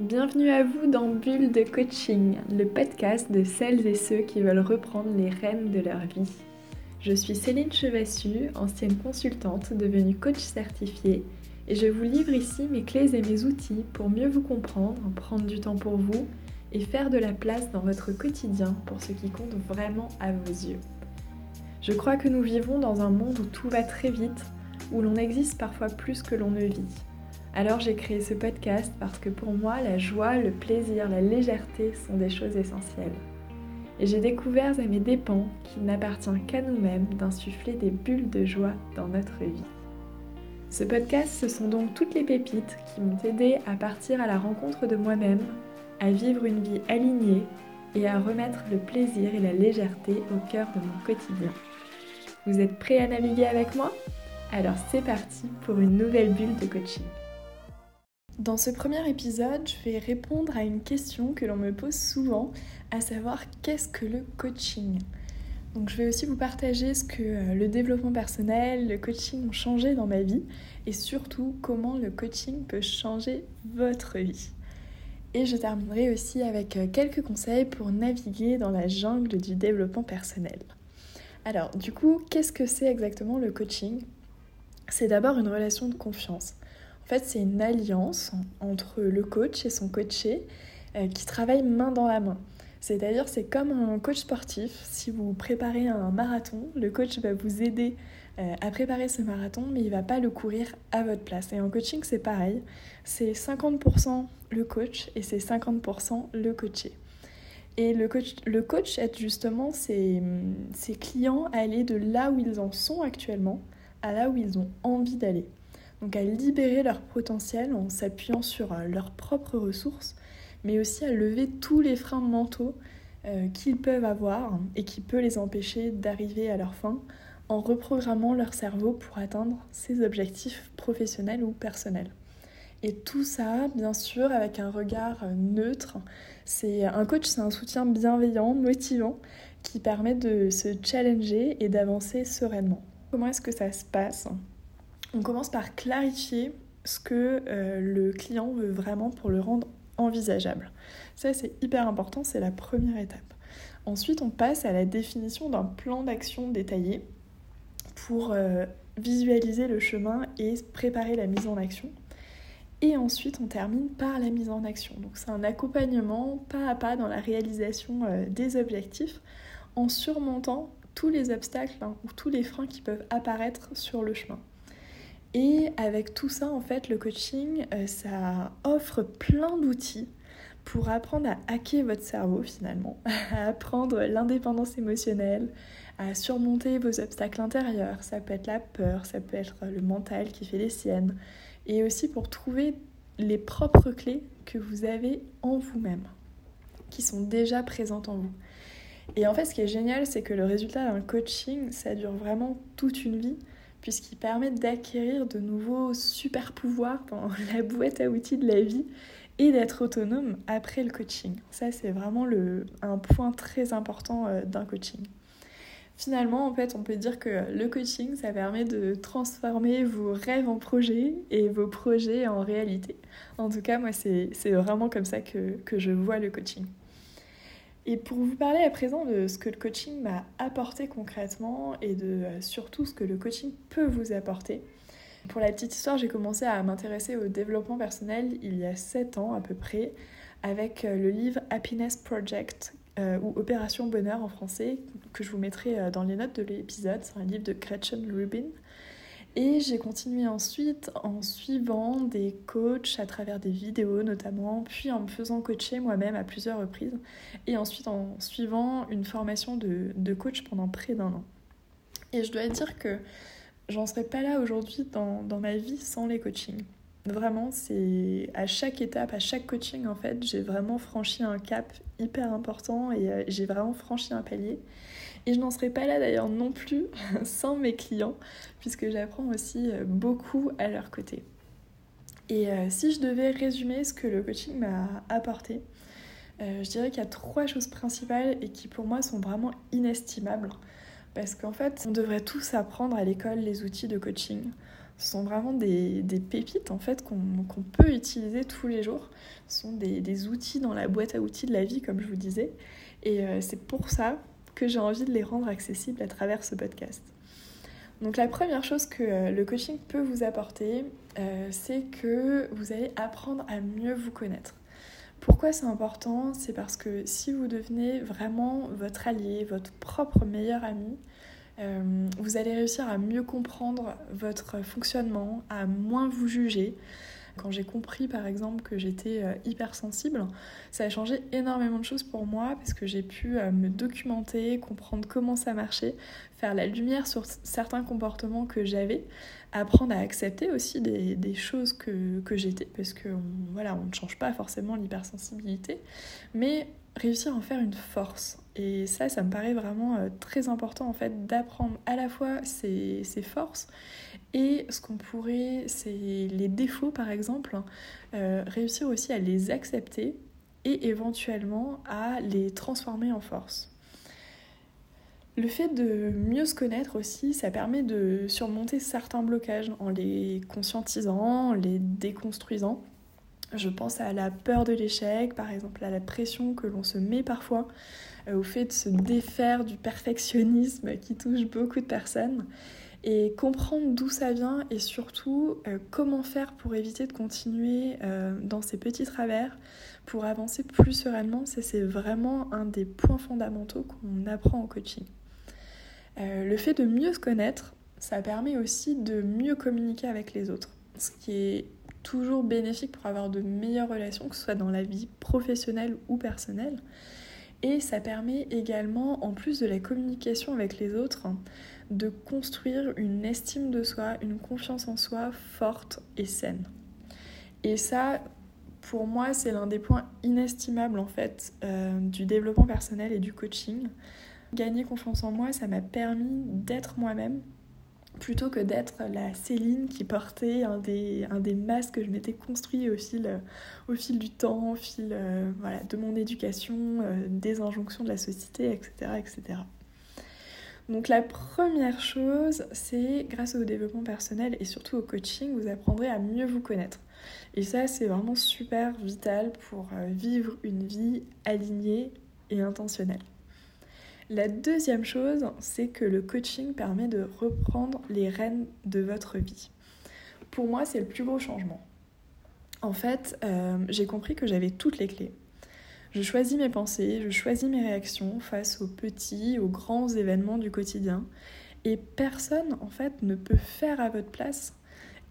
Bienvenue à vous dans Bulle de Coaching, le podcast de celles et ceux qui veulent reprendre les rênes de leur vie. Je suis Céline Chevassu, ancienne consultante devenue coach certifiée, et je vous livre ici mes clés et mes outils pour mieux vous comprendre, prendre du temps pour vous et faire de la place dans votre quotidien pour ce qui compte vraiment à vos yeux. Je crois que nous vivons dans un monde où tout va très vite, où l'on existe parfois plus que l'on ne vit. Alors j'ai créé ce podcast parce que pour moi, la joie, le plaisir, la légèreté sont des choses essentielles. Et j'ai découvert à mes dépens qu'il n'appartient qu'à nous-mêmes d'insuffler des bulles de joie dans notre vie. Ce podcast, ce sont donc toutes les pépites qui m'ont aidé à partir à la rencontre de moi-même, à vivre une vie alignée et à remettre le plaisir et la légèreté au cœur de mon quotidien. Vous êtes prêts à naviguer avec moi? Alors c'est parti pour une nouvelle bulle de coaching. Dans ce premier épisode, je vais répondre à une question que l'on me pose souvent, à savoir qu'est-ce que le coaching? Donc je vais aussi vous partager ce que euh, le développement personnel, le coaching ont changé dans ma vie et surtout comment le coaching peut changer votre vie. Et je terminerai aussi avec euh, quelques conseils pour naviguer dans la jungle du développement personnel. Alors du coup, qu'est-ce que c'est exactement le coaching? C'est d'abord une relation de confiance. En fait, c'est une alliance entre le coach et son coaché euh, qui travaillent main dans la main. C'est-à-dire, c'est comme un coach sportif. Si vous préparez un marathon, le coach va vous aider euh, à préparer ce marathon, mais il va pas le courir à votre place. Et en coaching, c'est pareil. C'est 50% le coach et c'est 50% le coaché. Et le coach, le coach aide justement ses, ses clients à aller de là où ils en sont actuellement à là où ils ont envie d'aller. Donc à libérer leur potentiel en s'appuyant sur euh, leurs propres ressources mais aussi à lever tous les freins mentaux euh, qu'ils peuvent avoir et qui peuvent les empêcher d'arriver à leur fin en reprogrammant leur cerveau pour atteindre ses objectifs professionnels ou personnels. Et tout ça, bien sûr, avec un regard neutre. C'est un coach, c'est un soutien bienveillant, motivant, qui permet de se challenger et d'avancer sereinement. Comment est-ce que ça se passe? On commence par clarifier ce que euh, le client veut vraiment pour le rendre envisageable. Ça, c'est hyper important, c'est la première étape. Ensuite, on passe à la définition d'un plan d'action détaillé pour euh, visualiser le chemin et préparer la mise en action. Et ensuite, on termine par la mise en action. Donc, c'est un accompagnement pas à pas dans la réalisation euh, des objectifs en surmontant tous les obstacles hein, ou tous les freins qui peuvent apparaître sur le chemin. Et avec tout ça, en fait, le coaching, euh, ça offre plein d'outils pour apprendre à hacker votre cerveau finalement, à apprendre l'indépendance émotionnelle, à surmonter vos obstacles intérieurs. Ça peut être la peur, ça peut être le mental qui fait les siennes. Et aussi pour trouver les propres clés que vous avez en vous-même, qui sont déjà présentes en vous. Et en fait, ce qui est génial, c'est que le résultat d'un coaching, ça dure vraiment toute une vie puisqu'il permet d'acquérir de nouveaux super pouvoirs dans la boîte à outils de la vie et d'être autonome après le coaching. Ça, c'est vraiment le, un point très important euh, d'un coaching. Finalement, en fait, on peut dire que le coaching, ça permet de transformer vos rêves en projets et vos projets en réalité. En tout cas, moi, c'est vraiment comme ça que, que je vois le coaching. Et pour vous parler à présent de ce que le coaching m'a apporté concrètement et de euh, surtout ce que le coaching peut vous apporter. Pour la petite histoire, j'ai commencé à m'intéresser au développement personnel il y a 7 ans à peu près avec euh, le livre Happiness Project euh, ou Opération Bonheur en français que je vous mettrai dans les notes de l'épisode. C'est un livre de Gretchen Rubin. Et j'ai continué ensuite en suivant des coachs à travers des vidéos notamment, puis en me faisant coacher moi-même à plusieurs reprises, et ensuite en suivant une formation de, de coach pendant près d'un an. Et je dois dire que j'en serais pas là aujourd'hui dans, dans ma vie sans les coachings. Vraiment, c'est à chaque étape, à chaque coaching en fait, j'ai vraiment franchi un cap hyper important et euh, j'ai vraiment franchi un palier. Et je n'en serais pas là d'ailleurs non plus sans mes clients, puisque j'apprends aussi euh, beaucoup à leur côté. Et euh, si je devais résumer ce que le coaching m'a apporté, euh, je dirais qu'il y a trois choses principales et qui pour moi sont vraiment inestimables. Parce qu'en fait, on devrait tous apprendre à l'école les outils de coaching. Ce sont vraiment des, pépites en fait qu'on peut utiliser tous les jours. Ce sont des, outils dans la boîte à outils de la vie, comme je vous disais. Et c'est pour ça que j'ai envie de les rendre accessibles à travers ce podcast. Donc la première chose que euh, le coaching peut vous apporter, euh, c'est que vous allez apprendre à mieux vous connaître. Pourquoi c'est important? C'est parce que si vous devenez vraiment votre allié, votre propre meilleur ami, euh, vous allez réussir à mieux comprendre votre fonctionnement, à moins vous juger, quand j'ai compris par exemple que j'étais euh, hypersensible, ça a changé énormément de choses pour moi parce que j'ai pu euh, me documenter, comprendre comment ça marchait, faire la lumière sur certains comportements que j'avais, apprendre à accepter aussi des, choses que, que j'étais parce que voilà, on ne change pas forcément l'hypersensibilité, mais réussir à en faire une force. Et ça, ça me paraît vraiment euh, très important en fait d'apprendre à la fois ses, ses forces et ce qu'on pourrait, c'est les défauts par exemple, euh, réussir aussi à les accepter et éventuellement à les transformer en force. Le fait de mieux se connaître aussi, ça permet de surmonter certains blocages en les conscientisant, en les déconstruisant. Je pense à la peur de l'échec, par exemple à la pression que l'on se met parfois, euh, au fait de se défaire du perfectionnisme qui touche beaucoup de personnes et comprendre d'où ça vient et surtout euh, comment faire pour éviter de continuer euh, dans ces petits travers, pour avancer plus sereinement, c'est vraiment un des points fondamentaux qu'on apprend en coaching. Euh, le fait de mieux se connaître, ça permet aussi de mieux communiquer avec les autres, ce qui est toujours bénéfique pour avoir de meilleures relations, que ce soit dans la vie professionnelle ou personnelle. Et ça permet également, en plus de la communication avec les autres, de construire une estime de soi, une confiance en soi forte et saine. Et ça, pour moi, c'est l'un des points inestimables en fait euh, du développement personnel et du coaching. Gagner confiance en moi, ça m'a permis d'être moi-même plutôt que d'être la Céline qui portait un des, un des masques que je m'étais construit au fil, au fil du temps, au fil euh, voilà, de mon éducation, euh, des injonctions de la société, etc. etc. Donc la première chose, c'est grâce au développement personnel et surtout au coaching, vous apprendrez à mieux vous connaître. Et ça, c'est vraiment super vital pour euh, vivre une vie alignée et intentionnelle. La deuxième chose, c'est que le coaching permet de reprendre les rênes de votre vie. Pour moi, c'est le plus gros changement. En fait, euh, j'ai compris que j'avais toutes les clés. Je choisis mes pensées, je choisis mes réactions face aux petits, aux grands événements du quotidien. Et personne, en fait, ne peut faire à votre place.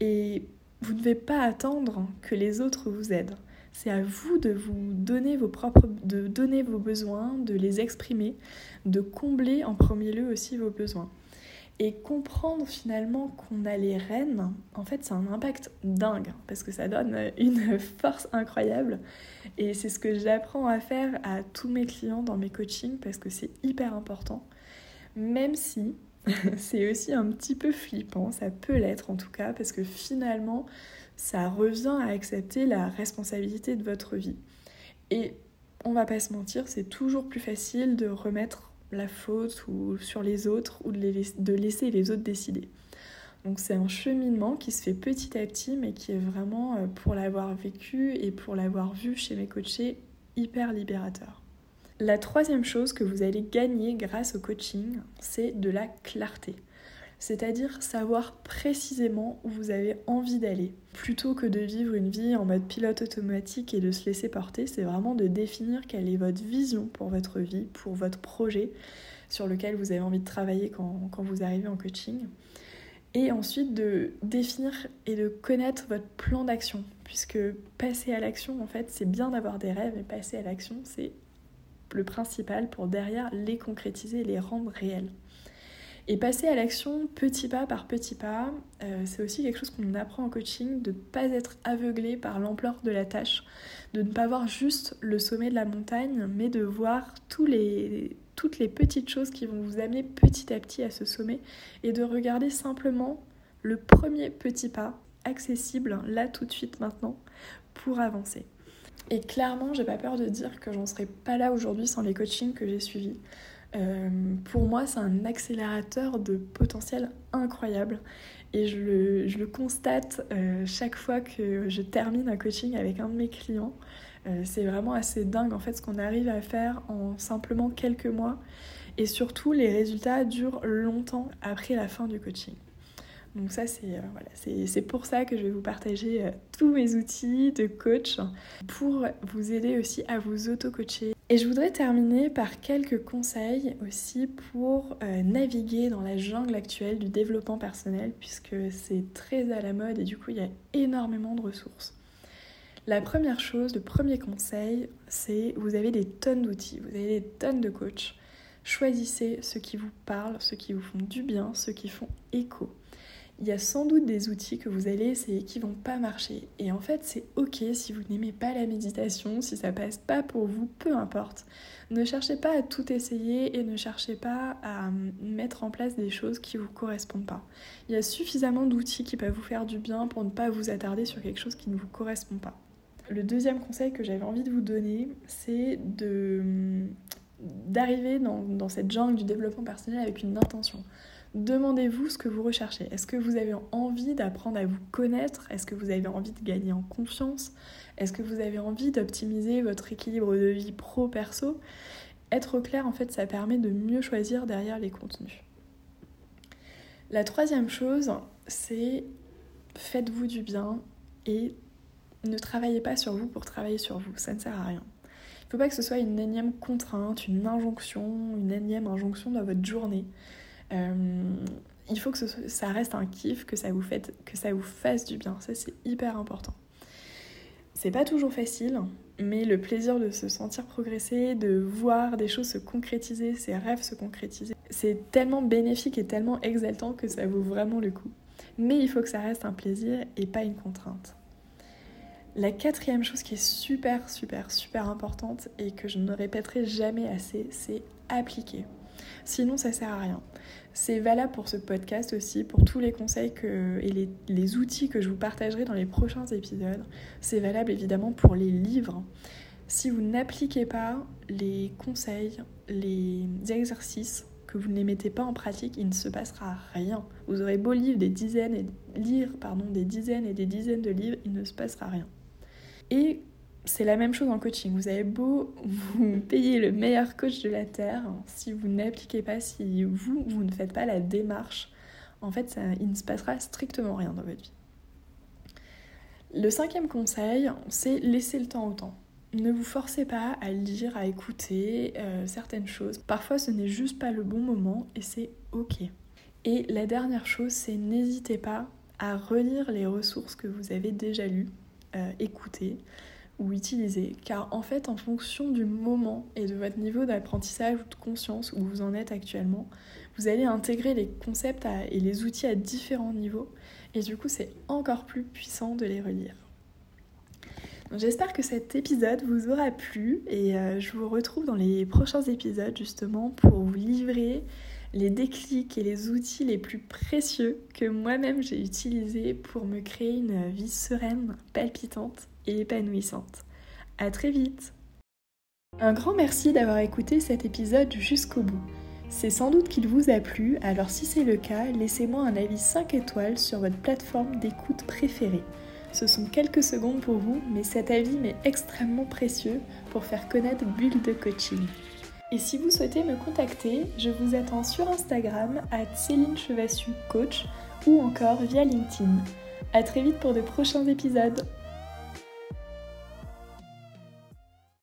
Et vous ne devez pas attendre que les autres vous aident. C'est à vous de vous donner vos propres, de donner vos besoins, de les exprimer, de combler en premier lieu aussi vos besoins. Et comprendre finalement qu'on a les rênes, en fait, c'est un impact dingue parce que ça donne une force incroyable. Et c'est ce que j'apprends à faire à tous mes clients dans mes coachings parce que c'est hyper important. Même si c'est aussi un petit peu flippant, ça peut l'être en tout cas, parce que finalement, ça revient à accepter la responsabilité de votre vie. Et on va pas se mentir, c'est toujours plus facile de remettre la faute ou sur les autres ou de, laisser les autres décider. Donc c'est un cheminement qui se fait petit à petit mais qui est vraiment, euh, pour l'avoir vécu et pour l'avoir vu chez mes coachés, hyper libérateur. La troisième chose que vous allez gagner grâce au coaching, c'est de la clarté c'est-à-dire savoir précisément où vous avez envie d'aller. Plutôt que de vivre une vie en mode pilote automatique et de se laisser porter, c'est vraiment de définir quelle est votre vision pour votre vie, pour votre projet sur lequel vous avez envie de travailler quand, vous arrivez en coaching. Et ensuite de définir et de connaître votre plan d'action, puisque passer à l'action, en fait, c'est bien d'avoir des rêves, mais passer à l'action, c'est le principal pour derrière les concrétiser les rendre réels. Et passer à l'action petit pas par petit pas, euh, c'est aussi quelque chose qu'on apprend en coaching, de ne pas être aveuglé par l'ampleur de la tâche, de ne pas voir juste le sommet de la montagne, mais de voir toutes les petites choses qui vont vous amener petit à petit à ce sommet et de regarder simplement le premier petit pas accessible là tout de suite maintenant pour avancer. Et clairement, j'ai pas peur de dire que j'en serais pas là aujourd'hui sans les coachings que j'ai suivis. Euh, pour moi, c'est un accélérateur de potentiel incroyable. Et je le, constate euh, chaque fois que je termine un coaching avec un de mes clients. Euh, c'est vraiment assez dingue en fait ce qu'on arrive à faire en simplement quelques mois. Et surtout, les résultats durent longtemps après la fin du coaching. Donc ça, c'est voilà, pour ça que je vais vous partager tous mes outils de coach pour vous aider aussi à vous auto-coacher et je voudrais terminer par quelques conseils aussi pour euh, naviguer dans la jungle actuelle du développement personnel, puisque c'est très à la mode et du coup il y a énormément de ressources. La première chose, le premier conseil, c'est vous avez des tonnes d'outils, vous avez des tonnes de coachs. Choisissez ceux qui vous parlent, ceux qui vous font du bien, ceux qui font écho il y a sans doute des outils que vous allez essayer qui vont pas marcher. Et en fait, c'est ok si vous n'aimez pas la méditation, si ça passe pas pour vous, peu importe. Ne cherchez pas à tout essayer et ne cherchez pas à mettre en place des choses qui vous correspondent pas. Il y a suffisamment d'outils qui peuvent vous faire du bien pour ne pas vous attarder sur quelque chose qui ne vous correspond pas. Le deuxième conseil que j'avais envie de vous donner, c'est de d'arriver dans cette jungle du développement personnel avec une intention. Demandez-vous ce que vous recherchez. Est-ce que vous avez envie d'apprendre à vous connaître? Est-ce que vous avez envie de gagner en confiance? Est-ce que vous avez envie d'optimiser votre équilibre de vie pro-perso? Être clair, en fait, ça permet de mieux choisir derrière les contenus. La troisième chose, c'est faites-vous du bien et ne travaillez pas sur vous pour travailler sur vous. Ça ne sert à rien. Il ne faut pas que ce soit une énième contrainte, une injonction, une énième injonction dans votre journée. Euh, il faut que ça reste un kiff, que ça vous, que ça vous fasse du bien. Ça, c'est hyper important. C'est pas toujours facile, mais le plaisir de se sentir progresser, de voir des choses se concrétiser, ses rêves se concrétiser, c'est tellement bénéfique et tellement exaltant que ça vaut vraiment le coup. Mais il faut que ça reste un plaisir et pas une contrainte. La quatrième chose qui est super, super, super importante et que je ne répéterai jamais assez, c'est appliquer. Sinon, ça sert à rien. C'est valable pour ce podcast aussi, pour tous les conseils et les, outils que je vous partagerai dans les prochains épisodes. C'est valable évidemment pour les livres. Si vous n'appliquez pas les conseils, les exercices que vous ne les mettez pas en pratique, il ne se passera rien. Vous aurez beau lire des dizaines et lire pardon, des dizaines et des dizaines de livres, il ne se passera rien. Et c'est la même chose en coaching. Vous avez beau vous payer le meilleur coach de la Terre, si vous n'appliquez pas, si vous, vous ne faites pas la démarche, en fait, ça, il ne se passera strictement rien dans votre vie. Le cinquième conseil, c'est laisser le temps au temps. Ne vous forcez pas à lire, à écouter euh, certaines choses. Parfois, ce n'est juste pas le bon moment et c'est ok. Et la dernière chose, c'est n'hésitez pas à relire les ressources que vous avez déjà lues, euh, écoutées ou utiliser, car en fait en fonction du moment et de votre niveau d'apprentissage ou de conscience où vous en êtes actuellement, vous allez intégrer les concepts et les outils à différents niveaux et du coup c'est encore plus puissant de les relire. J'espère que cet épisode vous aura plu et euh, je vous retrouve dans les prochains épisodes justement pour vous livrer les déclics et les outils les plus précieux que moi-même j'ai utilisés pour me créer une vie sereine, palpitante et épanouissante. À très vite Un grand merci d'avoir écouté cet épisode jusqu'au bout. C'est sans doute qu'il vous a plu, alors si c'est le cas, laissez-moi un avis 5 étoiles sur votre plateforme d'écoute préférée. Ce sont quelques secondes pour vous, mais cet avis m'est extrêmement précieux pour faire connaître Bulle de Coaching. Et si vous souhaitez me contacter, je vous attends sur Instagram à Céline Chevassu Coach ou encore via LinkedIn. A très vite pour de prochains épisodes